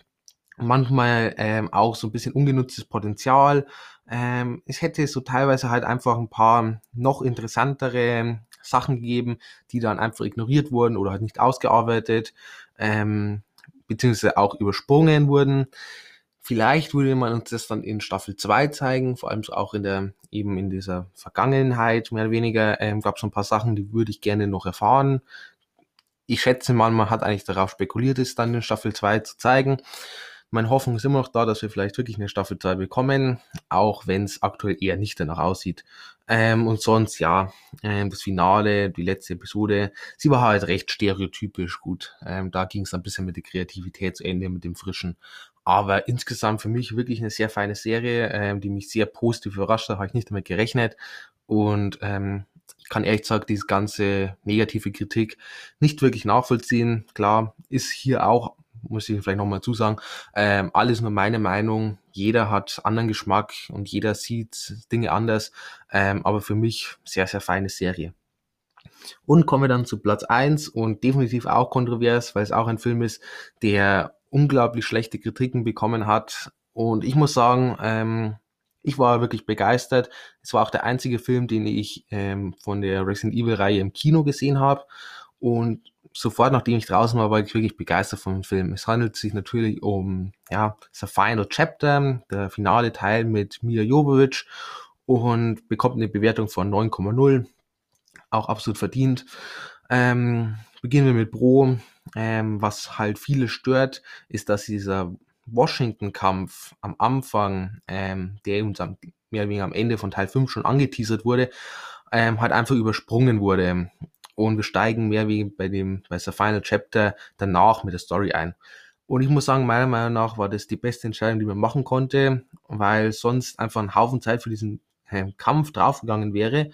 manchmal ähm, auch so ein bisschen ungenutztes Potenzial. Ähm, es hätte so teilweise halt einfach ein paar noch interessantere Sachen gegeben, die dann einfach ignoriert wurden oder halt nicht ausgearbeitet, ähm, beziehungsweise auch übersprungen wurden. Vielleicht würde man uns das dann in Staffel 2 zeigen, vor allem so auch in der, eben in dieser Vergangenheit, mehr oder weniger, ähm, gab es so ein paar Sachen, die würde ich gerne noch erfahren ich schätze mal, man hat eigentlich darauf spekuliert, es dann in Staffel 2 zu zeigen. Meine Hoffnung ist immer noch da, dass wir vielleicht wirklich eine Staffel 2 bekommen, auch wenn es aktuell eher nicht danach aussieht. Ähm, und sonst, ja, ähm, das Finale, die letzte Episode, sie war halt recht stereotypisch gut. Ähm, da ging es ein bisschen mit der Kreativität zu Ende, mit dem Frischen. Aber insgesamt für mich wirklich eine sehr feine Serie, ähm, die mich sehr positiv überrascht hat, habe ich nicht damit gerechnet. Und ähm, kann ehrlich gesagt diese ganze negative Kritik nicht wirklich nachvollziehen. Klar, ist hier auch, muss ich vielleicht nochmal zusagen, ähm, alles nur meine Meinung. Jeder hat anderen Geschmack und jeder sieht Dinge anders. Ähm, aber für mich sehr, sehr feine Serie. Und kommen wir dann zu Platz eins und definitiv auch kontrovers, weil es auch ein Film ist, der unglaublich schlechte Kritiken bekommen hat. Und ich muss sagen, ähm, Ich war wirklich begeistert. Es war auch der einzige Film, den ich ähm, von der Resident Evil-Reihe im Kino gesehen habe. Und sofort, nachdem ich draußen war, war ich wirklich begeistert vom Film. Es handelt sich natürlich um, ja, The Final Chapter, der finale Teil mit Mia Jovovich und bekommt eine Bewertung von 9,0. Auch absolut verdient. Ähm, beginnen wir mit Bro. Ähm, was halt viele stört, ist, dass dieser Washington-Kampf am Anfang, ähm, der uns am, mehr oder weniger am Ende von Teil 5 schon angeteasert wurde, ähm, halt einfach übersprungen wurde. Und wir steigen mehr wie bei dem, bei der Final Chapter danach mit der Story ein. Und ich muss sagen, meiner Meinung nach war das die beste Entscheidung, die man machen konnte, weil sonst einfach ein Haufen Zeit für diesen äh, Kampf draufgegangen wäre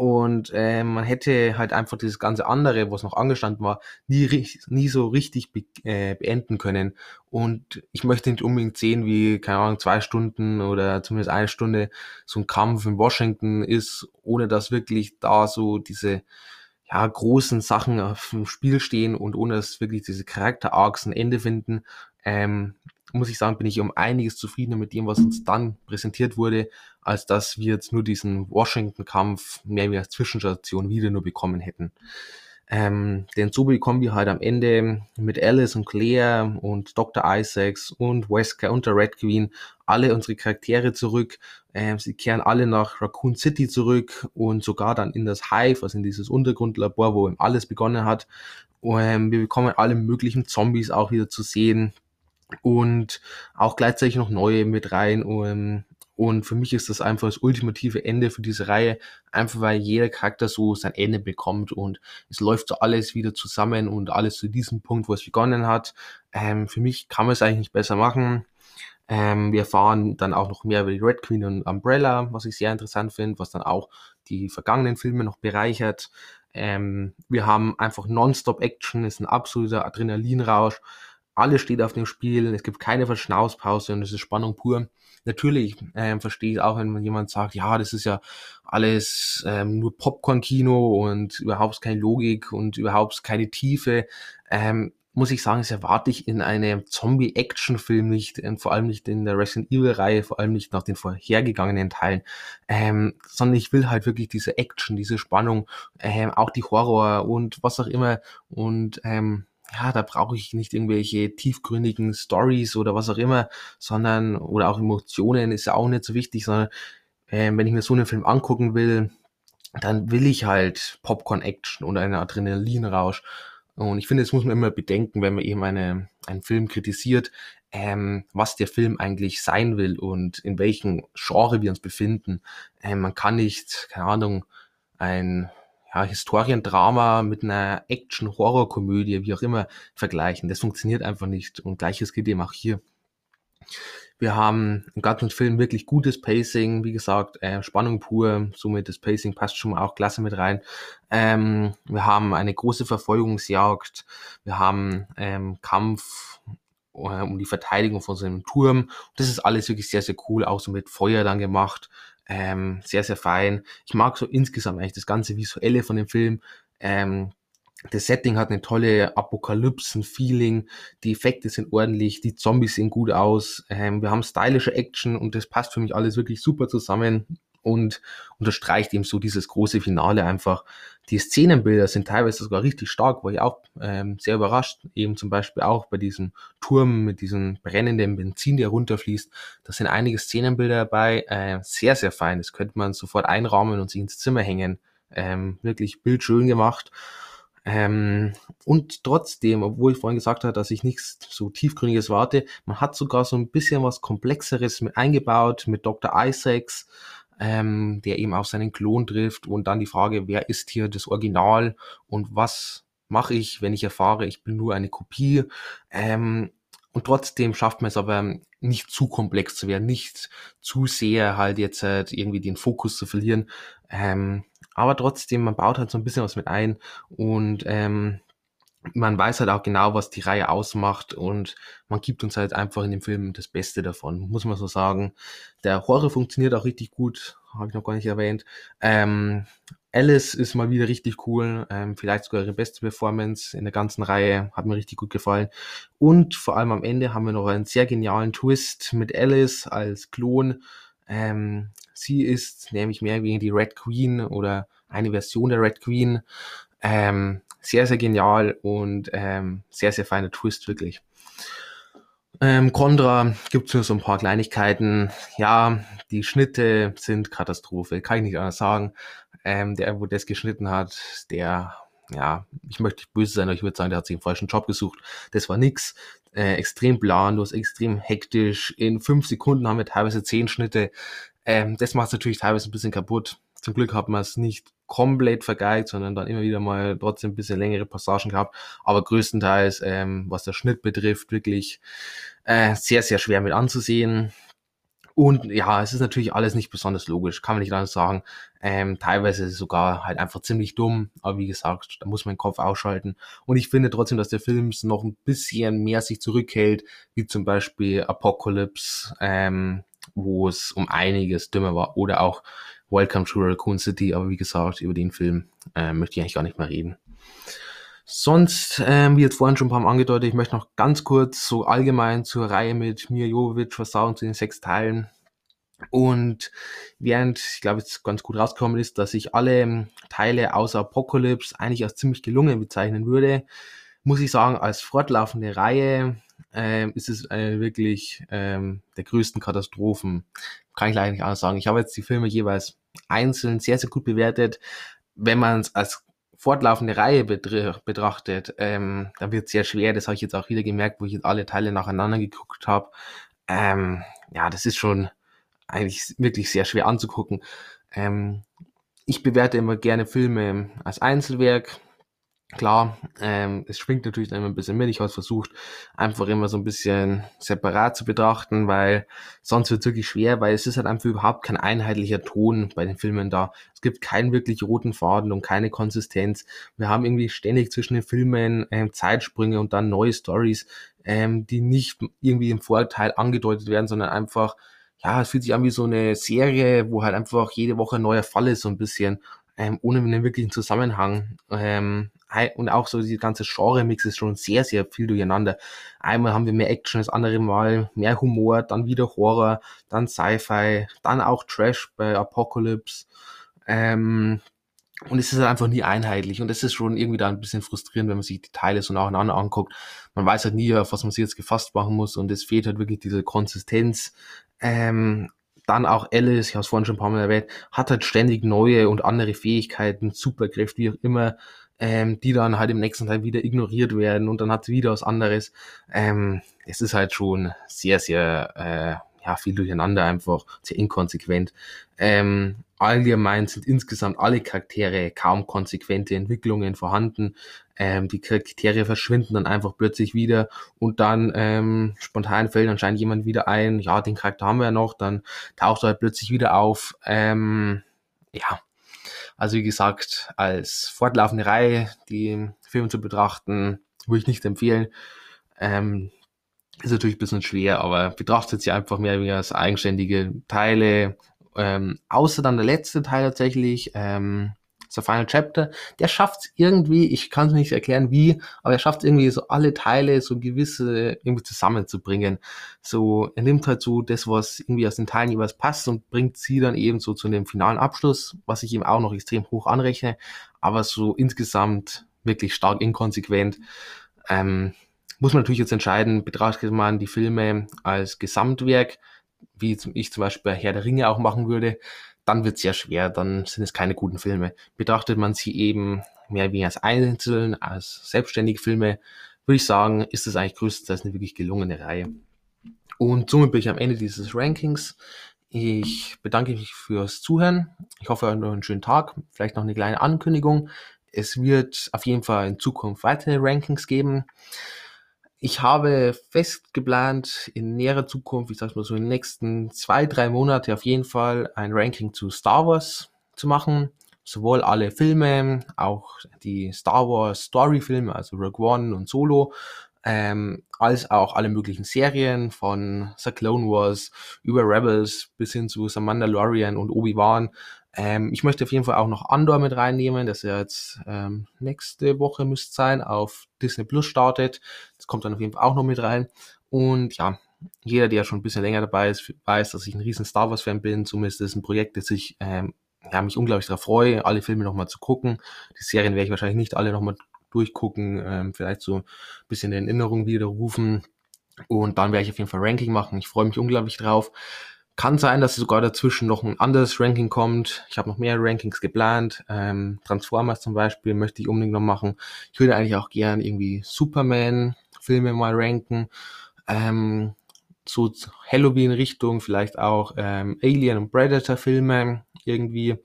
und äh, man hätte halt einfach dieses ganze andere, was noch angestanden war, nie, nie so richtig be äh, beenden können. Und ich möchte nicht unbedingt sehen, wie, keine Ahnung, zwei Stunden oder zumindest eine Stunde so ein Kampf in Washington ist, ohne dass wirklich da so diese ja, großen Sachen auf dem Spiel stehen und ohne dass wirklich diese Charakter-Arcs ein Ende finden. Ähm, muss ich sagen, bin ich um einiges zufriedener mit dem, was uns dann präsentiert wurde, als dass wir jetzt nur diesen Washington-Kampf mehr wie als Zwischenstation wieder nur bekommen hätten. Ähm, denn so bekommen wir halt am Ende mit Alice und Claire und Dr. Isaacs und Wesker und der Red Queen alle unsere Charaktere zurück. Ähm, sie kehren alle nach Raccoon City zurück und sogar dann in das Hive, also in dieses Untergrundlabor, wo alles begonnen hat. Ähm, wir bekommen alle möglichen Zombies auch wieder zu sehen und auch gleichzeitig noch neue mit rein. Und, und für mich ist das einfach das ultimative Ende für diese Reihe, einfach weil jeder Charakter so sein Ende bekommt und es läuft so alles wieder zusammen und alles zu diesem Punkt, wo es begonnen hat. Ähm, für mich kann man es eigentlich nicht besser machen. Ähm, wir erfahren dann auch noch mehr über die Red Queen und Umbrella, was ich sehr interessant finde, was dann auch die vergangenen Filme noch bereichert. Ähm, wir haben einfach Non-Stop-Action, ist ein absoluter Adrenalinrausch alles steht auf dem Spiel, es gibt keine Verschnaufspause und es ist Spannung pur. Natürlich ähm, verstehe ich auch, wenn jemand sagt, ja, das ist ja alles ähm, nur Popcorn-Kino und überhaupt keine Logik und überhaupt keine Tiefe. Ähm, muss ich sagen, das erwarte ich in einem Zombie-Action-Film nicht, ähm, vor allem nicht in der Resident Evil-Reihe, vor allem nicht nach den vorhergegangenen Teilen, ähm, sondern ich will halt wirklich diese Action, diese Spannung, ähm, auch die Horror und was auch immer und ähm, ja, da brauche ich nicht irgendwelche tiefgründigen Stories oder was auch immer, sondern, oder auch Emotionen ist ja auch nicht so wichtig, sondern äh, wenn ich mir so einen Film angucken will, dann will ich halt Popcorn-Action oder einen Adrenalinrausch. Und ich finde, das muss man immer bedenken, wenn man eben eine, einen Film kritisiert, ähm, was der Film eigentlich sein will und in welchem Genre wir uns befinden. Ähm, man kann nicht, keine Ahnung, ein ja, Historiendrama mit einer Action-Horror-Komödie, wie auch immer, vergleichen. Das funktioniert einfach nicht. Und gleiches geht eben auch hier. Wir haben im ganzen Film wirklich gutes Pacing, wie gesagt, äh, Spannung pur, somit das Pacing passt schon mal auch klasse mit rein. Ähm, wir haben eine große Verfolgungsjagd, wir haben ähm, Kampf äh, um die Verteidigung von so einem Turm. Das ist alles wirklich sehr, sehr cool, auch so mit Feuer dann gemacht. Ähm, sehr, sehr fein. Ich mag so insgesamt eigentlich das ganze Visuelle von dem Film. Ähm, das Setting hat eine tolle Apokalypsen-Feeling, die Effekte sind ordentlich, die Zombies sehen gut aus, ähm, wir haben stylische Action und das passt für mich alles wirklich super zusammen und unterstreicht eben so dieses große Finale einfach. Die Szenenbilder sind teilweise sogar richtig stark, war ich auch ähm, sehr überrascht. Eben zum Beispiel auch bei diesem Turm mit diesem brennenden Benzin, der runterfließt. Da sind einige Szenenbilder dabei, äh, sehr, sehr fein. Das könnte man sofort einrahmen und sich ins Zimmer hängen. Ähm, wirklich bildschön gemacht. Ähm, und trotzdem, obwohl ich vorhin gesagt habe, dass ich nichts so tiefgründiges warte, man hat sogar so ein bisschen was Komplexeres mit eingebaut mit Dr. Isaacs ähm, der eben auf seinen Klon trifft und dann die Frage, wer ist hier das Original und was mache ich, wenn ich erfahre, ich bin nur eine Kopie. Ähm, und trotzdem schafft man es aber nicht zu komplex zu werden, nicht zu sehr halt jetzt halt irgendwie den Fokus zu verlieren. Ähm, aber trotzdem, man baut halt so ein bisschen was mit ein und ähm, man weiß halt auch genau, was die Reihe ausmacht und man gibt uns halt einfach in dem Film das Beste davon, muss man so sagen. Der Horror funktioniert auch richtig gut, habe ich noch gar nicht erwähnt. Ähm, Alice ist mal wieder richtig cool, ähm, vielleicht sogar ihre beste Performance in der ganzen Reihe, hat mir richtig gut gefallen. Und vor allem am Ende haben wir noch einen sehr genialen Twist mit Alice als Klon, Ähm, sie ist nämlich mehr wie die Red Queen oder eine Version der Red Queen. Ähm, sehr, sehr genial und ähm, sehr, sehr feiner Twist, wirklich. Ähm, Contra gibt es nur so ein paar Kleinigkeiten. Ja, die Schnitte sind Katastrophe, kann ich nicht anders sagen. Ähm, der, wo das geschnitten hat, der, ja, ich möchte nicht böse sein, aber ich würde sagen, der hat sich einen falschen Job gesucht. Das war nix. Äh, extrem planlos, extrem hektisch. In fünf Sekunden haben wir teilweise zehn Schnitte. Ähm, das macht es natürlich teilweise ein bisschen kaputt. Zum Glück hat man es nicht komplett vergeigt, sondern dann immer wieder mal trotzdem ein bisschen längere Passagen gehabt. Aber größtenteils, ähm, was der Schnitt betrifft, wirklich äh, sehr, sehr schwer mit anzusehen. Und ja, es ist natürlich alles nicht besonders logisch, kann man nicht anders sagen. Ähm, teilweise sogar halt einfach ziemlich dumm, aber wie gesagt, da muss man den Kopf ausschalten. Und ich finde trotzdem, dass der Film noch ein bisschen mehr sich zurückhält, wie zum Beispiel Apocalypse, ähm, wo es um einiges dümmer war, oder auch Welcome to Raccoon City, aber wie gesagt, über den Film äh, möchte ich eigentlich gar nicht mehr reden. Sonst, ähm, wie jetzt vorhin schon ein paar Mal angedeutet, ich möchte noch ganz kurz so allgemein zur Reihe mit Mia Jovovich was sagen zu den sechs Teilen. Und während, ich glaube, jetzt ganz gut rausgekommen ist, dass ich alle ähm, Teile außer Apocalypse eigentlich als ziemlich gelungen bezeichnen würde, muss ich sagen, als fortlaufende Reihe ähm, ist es äh, wirklich ähm, der größten Katastrophen. Kann ich leider nicht anders sagen. Ich habe jetzt die Filme jeweils einzeln sehr, sehr gut bewertet. Wenn man es als fortlaufende Reihe betrachtet, ähm, dann wird es sehr schwer. Das habe ich jetzt auch wieder gemerkt, wo ich jetzt alle Teile nacheinander geguckt habe. Ähm, ja, das ist schon eigentlich wirklich sehr schwer anzugucken. Ähm, ich bewerte immer gerne Filme als Einzelwerk. Klar, ähm, es schwingt natürlich dann immer ein bisschen mit. Ich habe es versucht, einfach immer so ein bisschen separat zu betrachten, weil sonst wird es wirklich schwer, weil es ist halt einfach überhaupt kein einheitlicher Ton bei den Filmen da. Es gibt keinen wirklich roten Faden und keine Konsistenz. Wir haben irgendwie ständig zwischen den Filmen ähm, Zeitsprünge und dann neue Stories, ähm, die nicht irgendwie im Vorteil angedeutet werden, sondern einfach, ja, es fühlt sich an wie so eine Serie, wo halt einfach jede Woche ein neuer Fall ist, so ein bisschen ähm, ohne einen wirklichen Zusammenhang. Ähm, und auch so die ganze Genre-Mix ist schon sehr, sehr viel durcheinander. Einmal haben wir mehr Action, das andere Mal mehr Humor, dann wieder Horror, dann Sci-Fi, dann auch Trash bei Apocalypse. Ähm, und es ist halt einfach nie einheitlich und das ist schon irgendwie da ein bisschen frustrierend, wenn man sich die Teile so nacheinander anguckt. Man weiß halt nie, auf was man sich jetzt gefasst machen muss und es fehlt halt wirklich diese Konsistenz. Ähm, dann auch Alice, ich habe es vorhin schon ein paar Mal erwähnt, hat halt ständig neue und andere Fähigkeiten, Superkräfte, wie auch immer, ähm, die dann halt im nächsten Teil wieder ignoriert werden und dann hat sie wieder was anderes. Ähm, es ist halt schon sehr, sehr äh, ja, viel durcheinander einfach, sehr inkonsequent. Ähm, allgemein sind insgesamt alle Charaktere kaum konsequente Entwicklungen vorhanden. Ähm, die Charaktere verschwinden dann einfach plötzlich wieder und dann ähm, spontan fällt anscheinend jemand wieder ein, ja, den Charakter haben wir ja noch, dann taucht er halt plötzlich wieder auf. Ähm, ja, also wie gesagt, als fortlaufende Reihe die Filme zu betrachten, würde ich nicht empfehlen. Ähm, ist natürlich ein bisschen schwer, aber betrachtet sie einfach mehr wie als eigenständige Teile. Ähm, außer dann der letzte Teil tatsächlich, ähm, The Final Chapter, der schafft es irgendwie, ich kann es nicht erklären wie, aber er schafft irgendwie so alle Teile so gewisse irgendwie zusammenzubringen. So, er nimmt halt so das, was irgendwie aus den Teilen jeweils passt und bringt sie dann eben so zu dem finalen Abschluss, was ich ihm auch noch extrem hoch anrechne, aber so insgesamt wirklich stark inkonsequent. Ähm, muss man natürlich jetzt entscheiden, betrachtet man die Filme als Gesamtwerk, wie ich zum Beispiel bei Herr der Ringe auch machen würde, dann wird es sehr schwer, dann sind es keine guten Filme. Betrachtet man sie eben mehr wie als einzeln, als selbstständige Filme, würde ich sagen, ist es eigentlich größtenteils eine wirklich gelungene Reihe. Und somit bin ich am Ende dieses Rankings. Ich bedanke mich fürs Zuhören. Ich hoffe, ihr habt noch einen schönen Tag. Vielleicht noch eine kleine Ankündigung. Es wird auf jeden Fall in Zukunft weitere Rankings geben. Ich habe fest geplant, in näherer Zukunft, ich sag mal so in den nächsten zwei, drei Monate auf jeden Fall ein Ranking zu Star Wars zu machen. Sowohl alle Filme, auch die Star Wars Story-Filme, also Rogue One und Solo, ähm, als auch alle möglichen Serien von The Clone Wars über Rebels bis hin zu The Mandalorian und Obi-Wan ähm, ich möchte auf jeden Fall auch noch Andor mit reinnehmen, das ja jetzt ähm, nächste Woche müsste sein, auf Disney Plus startet. Das kommt dann auf jeden Fall auch noch mit rein. Und ja, jeder, der schon ein bisschen länger dabei ist, weiß, dass ich ein riesen Star Wars-Fan bin. Zumindest ist es ein Projekt, das ich ähm, ja, mich unglaublich darauf freue, alle Filme nochmal zu gucken. Die Serien werde ich wahrscheinlich nicht alle nochmal durchgucken, ähm, vielleicht so ein bisschen in Erinnerung widerrufen. Und dann werde ich auf jeden Fall Ranking machen. Ich freue mich unglaublich drauf. Kann sein, dass sogar dazwischen noch ein anderes Ranking kommt. Ich habe noch mehr Rankings geplant. Ähm, Transformers zum Beispiel möchte ich unbedingt noch machen. Ich würde eigentlich auch gern irgendwie Superman-Filme mal ranken. Ähm, so Halloween-Richtung, vielleicht auch ähm, Alien- und Predator-Filme irgendwie.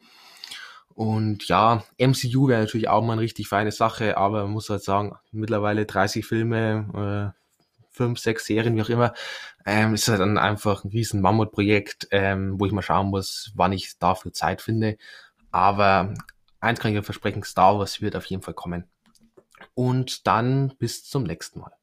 Und ja, MCU wäre natürlich auch mal eine richtig feine Sache, aber man muss halt sagen, mittlerweile 30 Filme, äh, 5, 6 Serien, wie auch immer, ähm, ist halt dann einfach ein riesen Mammutprojekt, ähm, wo ich mal schauen muss, wann ich dafür Zeit finde. Aber eins kann ich ja versprechen, Star Wars wird auf jeden Fall kommen. Und dann bis zum nächsten Mal.